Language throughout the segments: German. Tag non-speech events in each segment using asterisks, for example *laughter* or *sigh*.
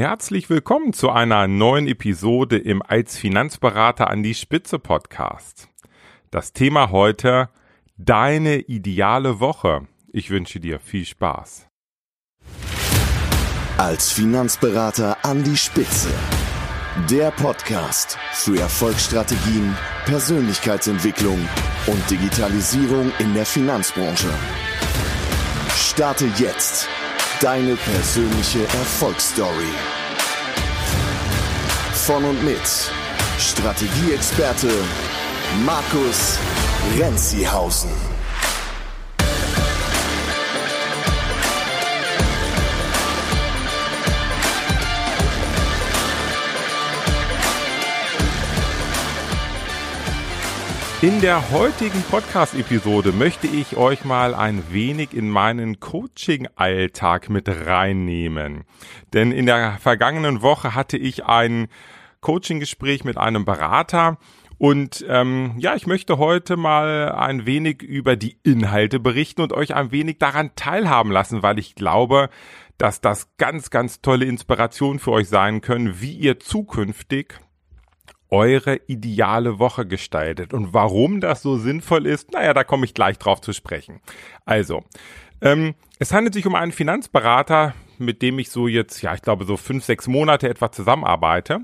Herzlich willkommen zu einer neuen Episode im Als Finanzberater an die Spitze Podcast. Das Thema heute Deine ideale Woche. Ich wünsche dir viel Spaß. Als Finanzberater an die Spitze. Der Podcast für Erfolgsstrategien, Persönlichkeitsentwicklung und Digitalisierung in der Finanzbranche. Starte jetzt Deine persönliche Erfolgsstory. Von und mit Strategieexperte Markus Renzihausen. In der heutigen Podcast-Episode möchte ich euch mal ein wenig in meinen Coaching-Alltag mit reinnehmen. Denn in der vergangenen Woche hatte ich ein Coaching-Gespräch mit einem Berater und ähm, ja, ich möchte heute mal ein wenig über die Inhalte berichten und euch ein wenig daran teilhaben lassen, weil ich glaube, dass das ganz, ganz tolle Inspiration für euch sein können, wie ihr zukünftig eure ideale Woche gestaltet. Und warum das so sinnvoll ist, naja, da komme ich gleich drauf zu sprechen. Also, ähm, es handelt sich um einen Finanzberater, mit dem ich so jetzt, ja, ich glaube, so fünf, sechs Monate etwa zusammenarbeite.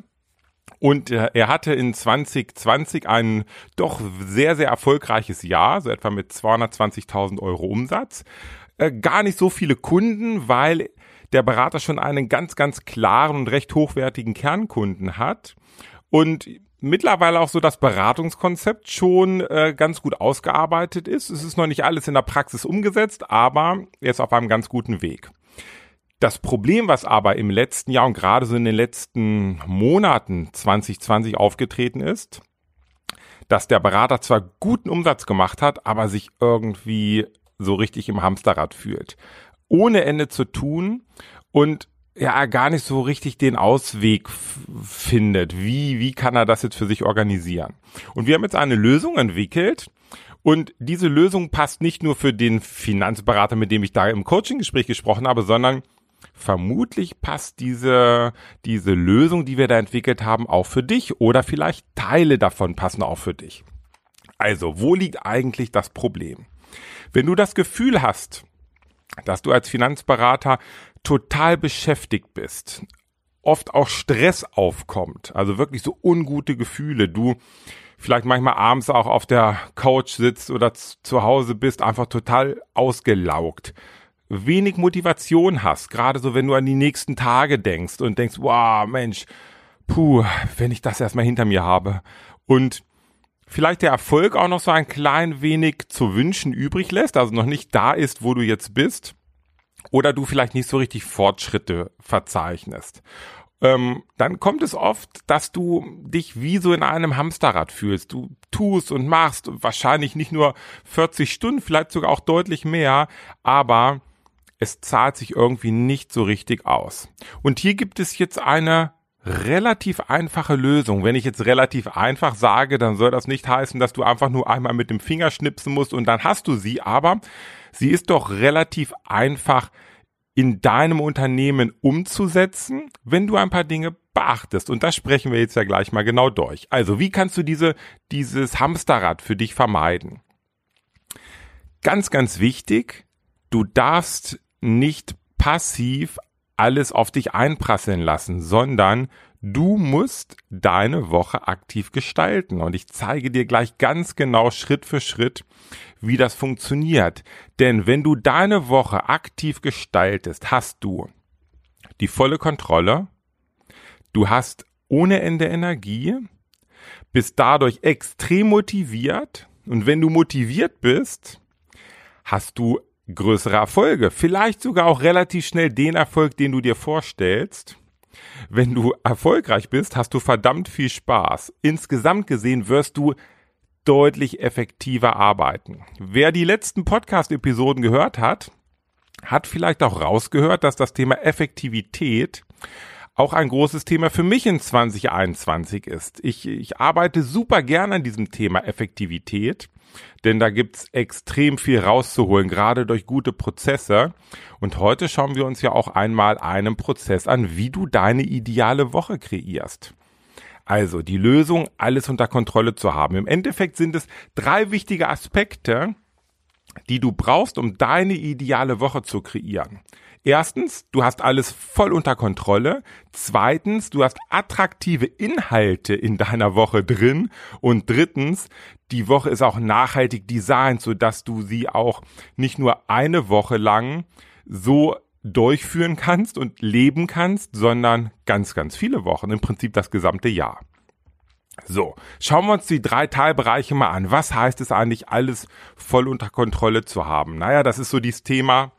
Und er hatte in 2020 ein doch sehr, sehr erfolgreiches Jahr, so etwa mit 220.000 Euro Umsatz. Äh, gar nicht so viele Kunden, weil der Berater schon einen ganz, ganz klaren und recht hochwertigen Kernkunden hat und mittlerweile auch so das Beratungskonzept schon äh, ganz gut ausgearbeitet ist. Es ist noch nicht alles in der Praxis umgesetzt, aber er ist auf einem ganz guten Weg. Das Problem, was aber im letzten Jahr und gerade so in den letzten Monaten 2020 aufgetreten ist, dass der Berater zwar guten Umsatz gemacht hat, aber sich irgendwie so richtig im Hamsterrad fühlt. Ohne Ende zu tun und ja gar nicht so richtig den Ausweg findet. Wie, wie kann er das jetzt für sich organisieren? Und wir haben jetzt eine Lösung entwickelt. Und diese Lösung passt nicht nur für den Finanzberater, mit dem ich da im Coaching-Gespräch gesprochen habe, sondern vermutlich passt diese, diese Lösung, die wir da entwickelt haben, auch für dich oder vielleicht Teile davon passen auch für dich. Also, wo liegt eigentlich das Problem? Wenn du das Gefühl hast, dass du als Finanzberater total beschäftigt bist, oft auch Stress aufkommt, also wirklich so ungute Gefühle, du vielleicht manchmal abends auch auf der Couch sitzt oder zu Hause bist, einfach total ausgelaugt, wenig Motivation hast, gerade so wenn du an die nächsten Tage denkst und denkst, wow, Mensch, puh, wenn ich das erstmal hinter mir habe. Und vielleicht der Erfolg auch noch so ein klein wenig zu wünschen übrig lässt, also noch nicht da ist, wo du jetzt bist, oder du vielleicht nicht so richtig Fortschritte verzeichnest. Ähm, dann kommt es oft, dass du dich wie so in einem Hamsterrad fühlst. Du tust und machst wahrscheinlich nicht nur 40 Stunden, vielleicht sogar auch deutlich mehr, aber es zahlt sich irgendwie nicht so richtig aus. Und hier gibt es jetzt eine relativ einfache Lösung. Wenn ich jetzt relativ einfach sage, dann soll das nicht heißen, dass du einfach nur einmal mit dem Finger schnipsen musst und dann hast du sie, aber sie ist doch relativ einfach in deinem Unternehmen umzusetzen, wenn du ein paar Dinge beachtest. Und das sprechen wir jetzt ja gleich mal genau durch. Also, wie kannst du diese, dieses Hamsterrad für dich vermeiden? Ganz, ganz wichtig, du darfst nicht passiv alles auf dich einprasseln lassen, sondern du musst deine Woche aktiv gestalten. Und ich zeige dir gleich ganz genau Schritt für Schritt, wie das funktioniert. Denn wenn du deine Woche aktiv gestaltest, hast du die volle Kontrolle, du hast ohne Ende Energie, bist dadurch extrem motiviert und wenn du motiviert bist, hast du größere Erfolge, vielleicht sogar auch relativ schnell den Erfolg, den du dir vorstellst. Wenn du erfolgreich bist, hast du verdammt viel Spaß. Insgesamt gesehen wirst du deutlich effektiver arbeiten. Wer die letzten Podcast-Episoden gehört hat, hat vielleicht auch rausgehört, dass das Thema Effektivität auch ein großes Thema für mich in 2021 ist. Ich, ich arbeite super gerne an diesem Thema Effektivität denn da gibt's extrem viel rauszuholen, gerade durch gute Prozesse. Und heute schauen wir uns ja auch einmal einen Prozess an, wie du deine ideale Woche kreierst. Also die Lösung, alles unter Kontrolle zu haben. Im Endeffekt sind es drei wichtige Aspekte, die du brauchst, um deine ideale Woche zu kreieren. Erstens, du hast alles voll unter Kontrolle. Zweitens, du hast attraktive Inhalte in deiner Woche drin. Und drittens, die Woche ist auch nachhaltig designt, sodass du sie auch nicht nur eine Woche lang so durchführen kannst und leben kannst, sondern ganz, ganz viele Wochen, im Prinzip das gesamte Jahr. So, schauen wir uns die drei Teilbereiche mal an. Was heißt es eigentlich, alles voll unter Kontrolle zu haben? Naja, das ist so dieses Thema,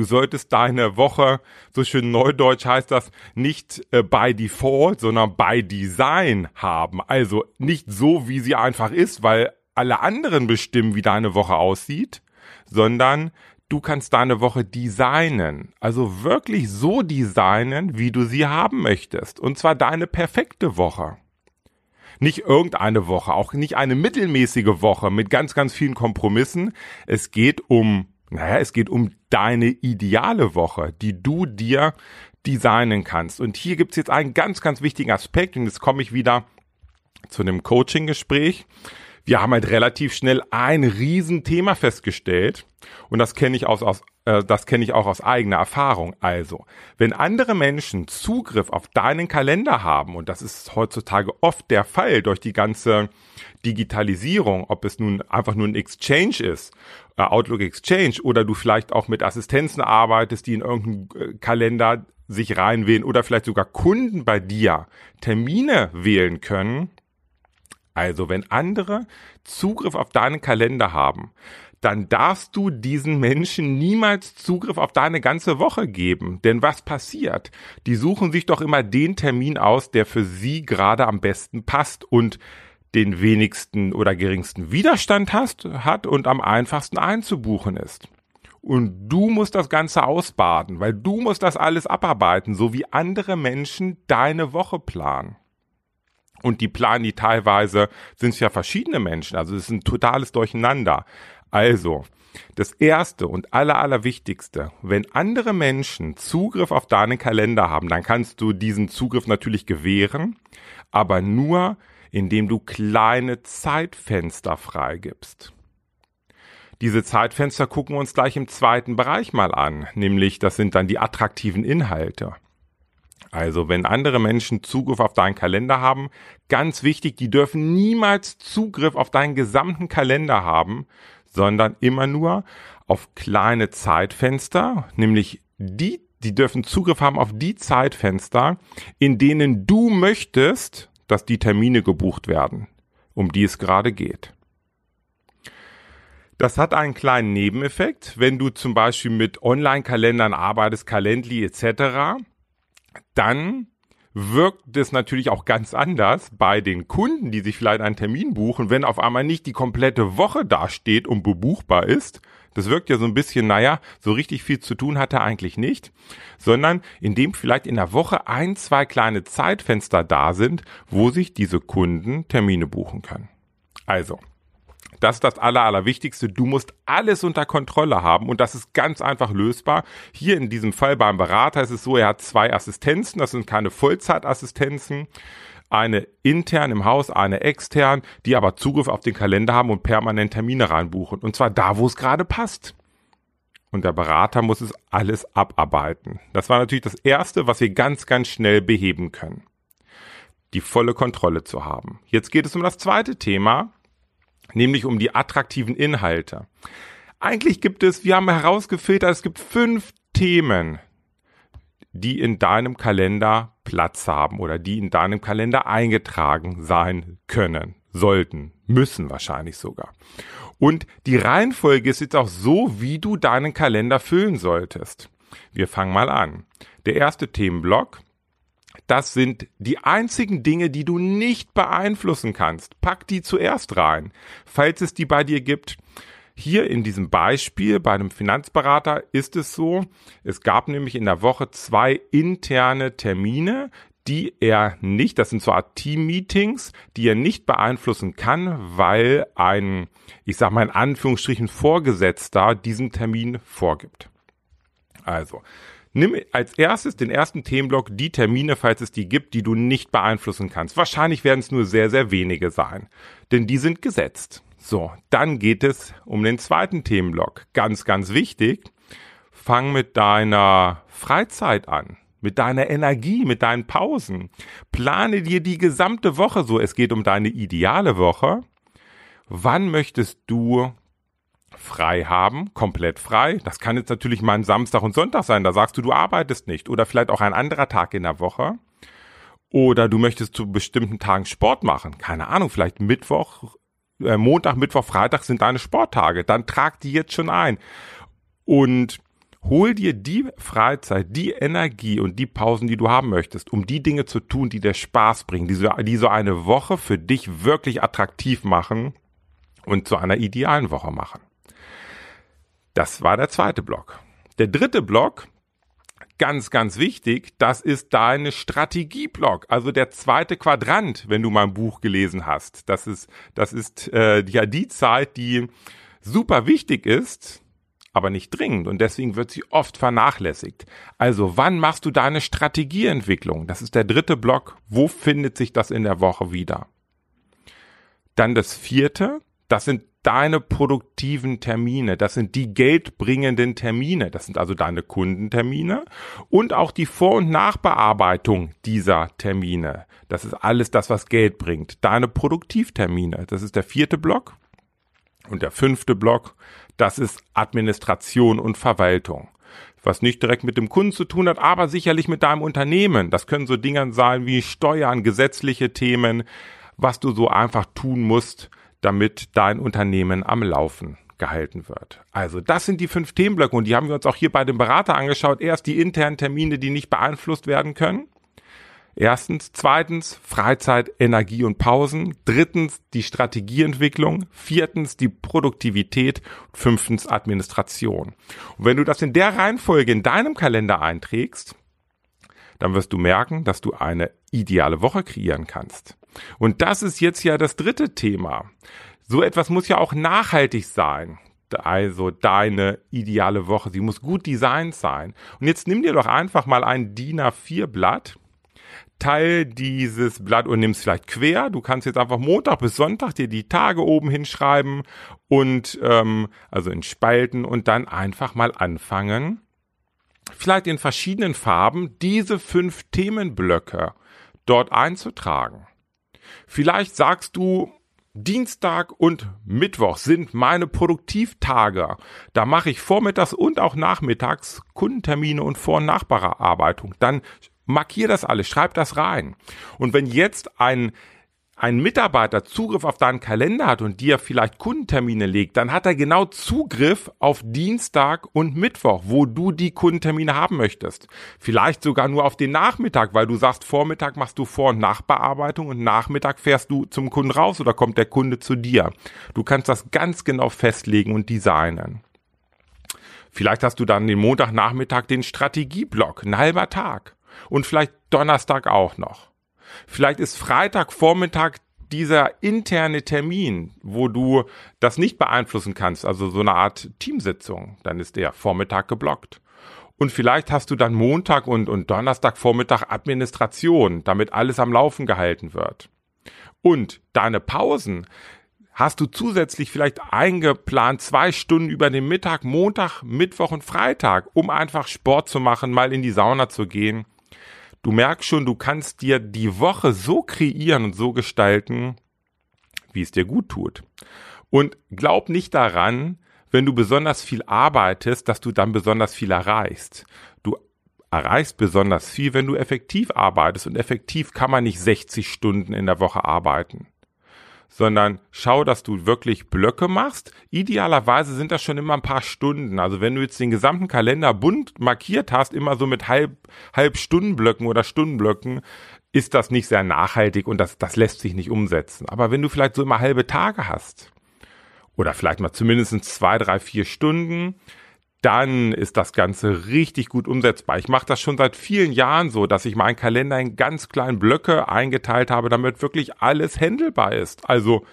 Du solltest deine Woche, so schön neudeutsch heißt das, nicht äh, by default, sondern by design haben. Also nicht so, wie sie einfach ist, weil alle anderen bestimmen, wie deine Woche aussieht, sondern du kannst deine Woche designen. Also wirklich so designen, wie du sie haben möchtest. Und zwar deine perfekte Woche. Nicht irgendeine Woche, auch nicht eine mittelmäßige Woche mit ganz, ganz vielen Kompromissen. Es geht um naja, es geht um deine ideale Woche, die du dir designen kannst. Und hier gibt's jetzt einen ganz, ganz wichtigen Aspekt und jetzt komme ich wieder zu einem Coaching-Gespräch. Wir haben halt relativ schnell ein Riesenthema festgestellt und das kenne ich aus, aus äh, das kenne ich auch aus eigener Erfahrung. Also, wenn andere Menschen Zugriff auf deinen Kalender haben und das ist heutzutage oft der Fall durch die ganze Digitalisierung, ob es nun einfach nur ein Exchange ist, äh, Outlook Exchange, oder du vielleicht auch mit Assistenzen arbeitest, die in irgendeinen äh, Kalender sich reinwählen oder vielleicht sogar Kunden bei dir Termine wählen können. Also wenn andere Zugriff auf deinen Kalender haben, dann darfst du diesen Menschen niemals Zugriff auf deine ganze Woche geben. Denn was passiert? Die suchen sich doch immer den Termin aus, der für sie gerade am besten passt und den wenigsten oder geringsten Widerstand hast, hat und am einfachsten einzubuchen ist. Und du musst das Ganze ausbaden, weil du musst das alles abarbeiten, so wie andere Menschen deine Woche planen. Und die planen die teilweise, sind es ja verschiedene Menschen, also es ist ein totales Durcheinander. Also, das erste und aller, allerwichtigste, wenn andere Menschen Zugriff auf deinen Kalender haben, dann kannst du diesen Zugriff natürlich gewähren, aber nur, indem du kleine Zeitfenster freigibst. Diese Zeitfenster gucken wir uns gleich im zweiten Bereich mal an, nämlich das sind dann die attraktiven Inhalte. Also wenn andere Menschen Zugriff auf deinen Kalender haben, ganz wichtig, die dürfen niemals Zugriff auf deinen gesamten Kalender haben, sondern immer nur auf kleine Zeitfenster, nämlich die, die dürfen Zugriff haben auf die Zeitfenster, in denen du möchtest, dass die Termine gebucht werden, um die es gerade geht. Das hat einen kleinen Nebeneffekt, wenn du zum Beispiel mit Online-Kalendern arbeitest, Calendly etc., dann wirkt es natürlich auch ganz anders bei den Kunden, die sich vielleicht einen Termin buchen, wenn auf einmal nicht die komplette Woche dasteht und bebuchbar ist, das wirkt ja so ein bisschen, naja, so richtig viel zu tun hat er eigentlich nicht, sondern indem vielleicht in der Woche ein, zwei kleine Zeitfenster da sind, wo sich diese Kunden Termine buchen können. Also, das ist das Aller, Allerwichtigste. Du musst alles unter Kontrolle haben und das ist ganz einfach lösbar. Hier in diesem Fall beim Berater ist es so, er hat zwei Assistenzen, das sind keine Vollzeitassistenzen eine intern im Haus, eine extern, die aber Zugriff auf den Kalender haben und permanent Termine reinbuchen. Und zwar da, wo es gerade passt. Und der Berater muss es alles abarbeiten. Das war natürlich das Erste, was wir ganz, ganz schnell beheben können. Die volle Kontrolle zu haben. Jetzt geht es um das zweite Thema, nämlich um die attraktiven Inhalte. Eigentlich gibt es, wir haben herausgefiltert, es gibt fünf Themen, die in deinem Kalender Platz haben oder die in deinem Kalender eingetragen sein können, sollten, müssen wahrscheinlich sogar. Und die Reihenfolge ist jetzt auch so, wie du deinen Kalender füllen solltest. Wir fangen mal an. Der erste Themenblock, das sind die einzigen Dinge, die du nicht beeinflussen kannst. Pack die zuerst rein. Falls es die bei dir gibt, hier in diesem Beispiel bei einem Finanzberater ist es so, es gab nämlich in der Woche zwei interne Termine, die er nicht, das sind so Art Team-Meetings, die er nicht beeinflussen kann, weil ein, ich sag mal in Anführungsstrichen, Vorgesetzter diesen Termin vorgibt. Also, nimm als erstes den ersten Themenblock die Termine, falls es die gibt, die du nicht beeinflussen kannst. Wahrscheinlich werden es nur sehr, sehr wenige sein, denn die sind gesetzt. So, dann geht es um den zweiten Themenblock. Ganz, ganz wichtig. Fang mit deiner Freizeit an mit deiner Energie, mit deinen Pausen. Plane dir die gesamte Woche so. Es geht um deine ideale Woche. Wann möchtest du frei haben, komplett frei? Das kann jetzt natürlich mal ein Samstag und Sonntag sein. Da sagst du, du arbeitest nicht. Oder vielleicht auch ein anderer Tag in der Woche. Oder du möchtest zu bestimmten Tagen Sport machen. Keine Ahnung, vielleicht Mittwoch, äh, Montag, Mittwoch, Freitag sind deine Sporttage. Dann trag die jetzt schon ein. Und hol dir die Freizeit, die Energie und die Pausen, die du haben möchtest, um die Dinge zu tun, die dir Spaß bringen, die so, die so eine Woche für dich wirklich attraktiv machen und zu einer idealen Woche machen. Das war der zweite Block. Der dritte Block, ganz, ganz wichtig, das ist deine Strategieblock, also der zweite Quadrant, wenn du mein Buch gelesen hast. Das ist, das ist äh, ja die Zeit, die super wichtig ist, aber nicht dringend und deswegen wird sie oft vernachlässigt. Also wann machst du deine Strategieentwicklung? Das ist der dritte Block. Wo findet sich das in der Woche wieder? Dann das vierte, das sind deine produktiven Termine, das sind die geldbringenden Termine, das sind also deine Kundentermine und auch die Vor- und Nachbearbeitung dieser Termine. Das ist alles das, was Geld bringt. Deine Produktivtermine, das ist der vierte Block. Und der fünfte Block, das ist Administration und Verwaltung. Was nicht direkt mit dem Kunden zu tun hat, aber sicherlich mit deinem Unternehmen. Das können so Dinge sein wie Steuern, gesetzliche Themen, was du so einfach tun musst, damit dein Unternehmen am Laufen gehalten wird. Also das sind die fünf Themenblöcke und die haben wir uns auch hier bei dem Berater angeschaut. Erst die internen Termine, die nicht beeinflusst werden können. Erstens. Zweitens, Freizeit, Energie und Pausen. Drittens, die Strategieentwicklung. Viertens, die Produktivität. Fünftens, Administration. Und wenn du das in der Reihenfolge in deinem Kalender einträgst, dann wirst du merken, dass du eine ideale Woche kreieren kannst. Und das ist jetzt ja das dritte Thema. So etwas muss ja auch nachhaltig sein. Also deine ideale Woche, sie muss gut designt sein. Und jetzt nimm dir doch einfach mal ein DIN A4 Blatt Teil dieses Blatt und nimmst vielleicht quer. Du kannst jetzt einfach Montag bis Sonntag dir die Tage oben hinschreiben und ähm, also in Spalten und dann einfach mal anfangen, vielleicht in verschiedenen Farben diese fünf Themenblöcke dort einzutragen. Vielleicht sagst du, Dienstag und Mittwoch sind meine Produktivtage. Da mache ich vormittags und auch nachmittags Kundentermine und Vor- und Nachbearbeitung. Dann Markier das alles, schreib das rein. Und wenn jetzt ein ein Mitarbeiter Zugriff auf deinen Kalender hat und dir vielleicht Kundentermine legt, dann hat er genau Zugriff auf Dienstag und Mittwoch, wo du die Kundentermine haben möchtest. Vielleicht sogar nur auf den Nachmittag, weil du sagst, Vormittag machst du Vor- und Nachbearbeitung und Nachmittag fährst du zum Kunden raus oder kommt der Kunde zu dir. Du kannst das ganz genau festlegen und designen. Vielleicht hast du dann den Montagnachmittag den Strategieblock, ein halber Tag und vielleicht Donnerstag auch noch. Vielleicht ist Freitagvormittag dieser interne Termin, wo du das nicht beeinflussen kannst, also so eine Art Teamsitzung, dann ist der Vormittag geblockt. Und vielleicht hast du dann Montag und, und Donnerstagvormittag Administration, damit alles am Laufen gehalten wird. Und deine Pausen, hast du zusätzlich vielleicht eingeplant zwei Stunden über den Mittag, Montag, Mittwoch und Freitag, um einfach Sport zu machen, mal in die Sauna zu gehen du merkst schon, du kannst dir die Woche so kreieren und so gestalten, wie es dir gut tut. Und glaub nicht daran, wenn du besonders viel arbeitest, dass du dann besonders viel erreichst. Du erreichst besonders viel, wenn du effektiv arbeitest. Und effektiv kann man nicht 60 Stunden in der Woche arbeiten sondern schau, dass du wirklich Blöcke machst. Idealerweise sind das schon immer ein paar Stunden. Also wenn du jetzt den gesamten Kalender bunt markiert hast, immer so mit halb, halb Stundenblöcken oder Stundenblöcken, ist das nicht sehr nachhaltig und das, das lässt sich nicht umsetzen. Aber wenn du vielleicht so immer halbe Tage hast, oder vielleicht mal zumindest zwei, drei, vier Stunden, dann ist das Ganze richtig gut umsetzbar. Ich mache das schon seit vielen Jahren so, dass ich meinen Kalender in ganz kleinen Blöcke eingeteilt habe, damit wirklich alles händelbar ist. Also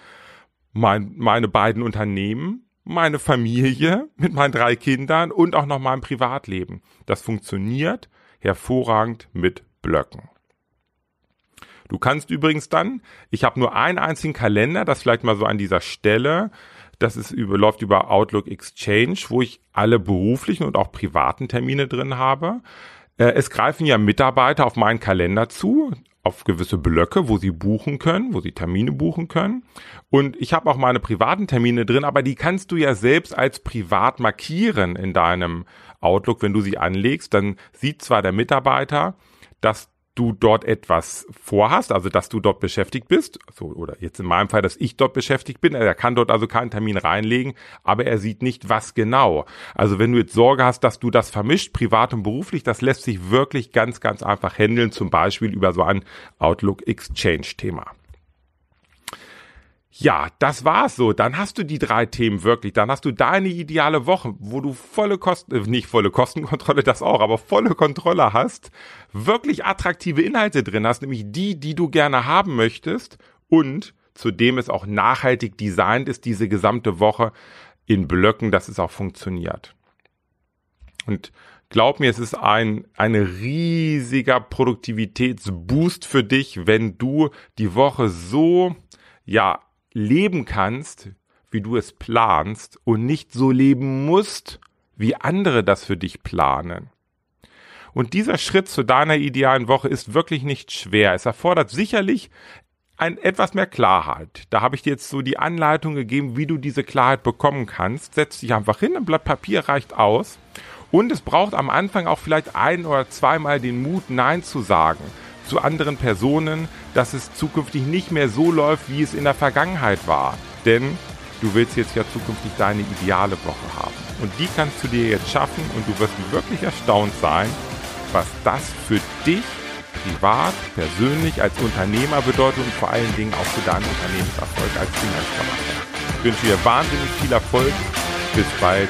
mein, meine beiden Unternehmen, meine Familie *laughs* mit meinen drei Kindern und auch noch mein Privatleben. Das funktioniert hervorragend mit Blöcken. Du kannst übrigens dann, ich habe nur einen einzigen Kalender, das vielleicht mal so an dieser Stelle, das ist über, läuft über Outlook Exchange, wo ich alle beruflichen und auch privaten Termine drin habe. Äh, es greifen ja Mitarbeiter auf meinen Kalender zu, auf gewisse Blöcke, wo sie buchen können, wo sie Termine buchen können. Und ich habe auch meine privaten Termine drin, aber die kannst du ja selbst als privat markieren in deinem Outlook, wenn du sie anlegst. Dann sieht zwar der Mitarbeiter, dass du dort etwas vorhast, also dass du dort beschäftigt bist, so oder jetzt in meinem Fall, dass ich dort beschäftigt bin, er kann dort also keinen Termin reinlegen, aber er sieht nicht, was genau. Also wenn du jetzt Sorge hast, dass du das vermischt, privat und beruflich, das lässt sich wirklich ganz, ganz einfach handeln, zum Beispiel über so ein Outlook Exchange Thema. Ja, das war's so. Dann hast du die drei Themen wirklich. Dann hast du deine ideale Woche, wo du volle Kosten, äh, nicht volle Kostenkontrolle, das auch, aber volle Kontrolle hast, wirklich attraktive Inhalte drin hast, nämlich die, die du gerne haben möchtest und zudem es auch nachhaltig designt ist, diese gesamte Woche in Blöcken, dass es auch funktioniert. Und glaub mir, es ist ein, ein riesiger Produktivitätsboost für dich, wenn du die Woche so, ja, leben kannst, wie du es planst und nicht so leben musst, wie andere das für dich planen. Und dieser Schritt zu deiner idealen Woche ist wirklich nicht schwer. Es erfordert sicherlich ein etwas mehr Klarheit. Da habe ich dir jetzt so die Anleitung gegeben, wie du diese Klarheit bekommen kannst. Setz dich einfach hin, ein Blatt Papier reicht aus. Und es braucht am Anfang auch vielleicht ein oder zweimal den Mut, Nein zu sagen zu anderen Personen, dass es zukünftig nicht mehr so läuft, wie es in der Vergangenheit war. Denn du willst jetzt ja zukünftig deine ideale Woche haben. Und die kannst du dir jetzt schaffen und du wirst wirklich erstaunt sein, was das für dich privat, persönlich, als Unternehmer bedeutet und vor allen Dingen auch für deinen Unternehmenserfolg als Finanzberater. Ich wünsche dir wahnsinnig viel Erfolg. Bis bald.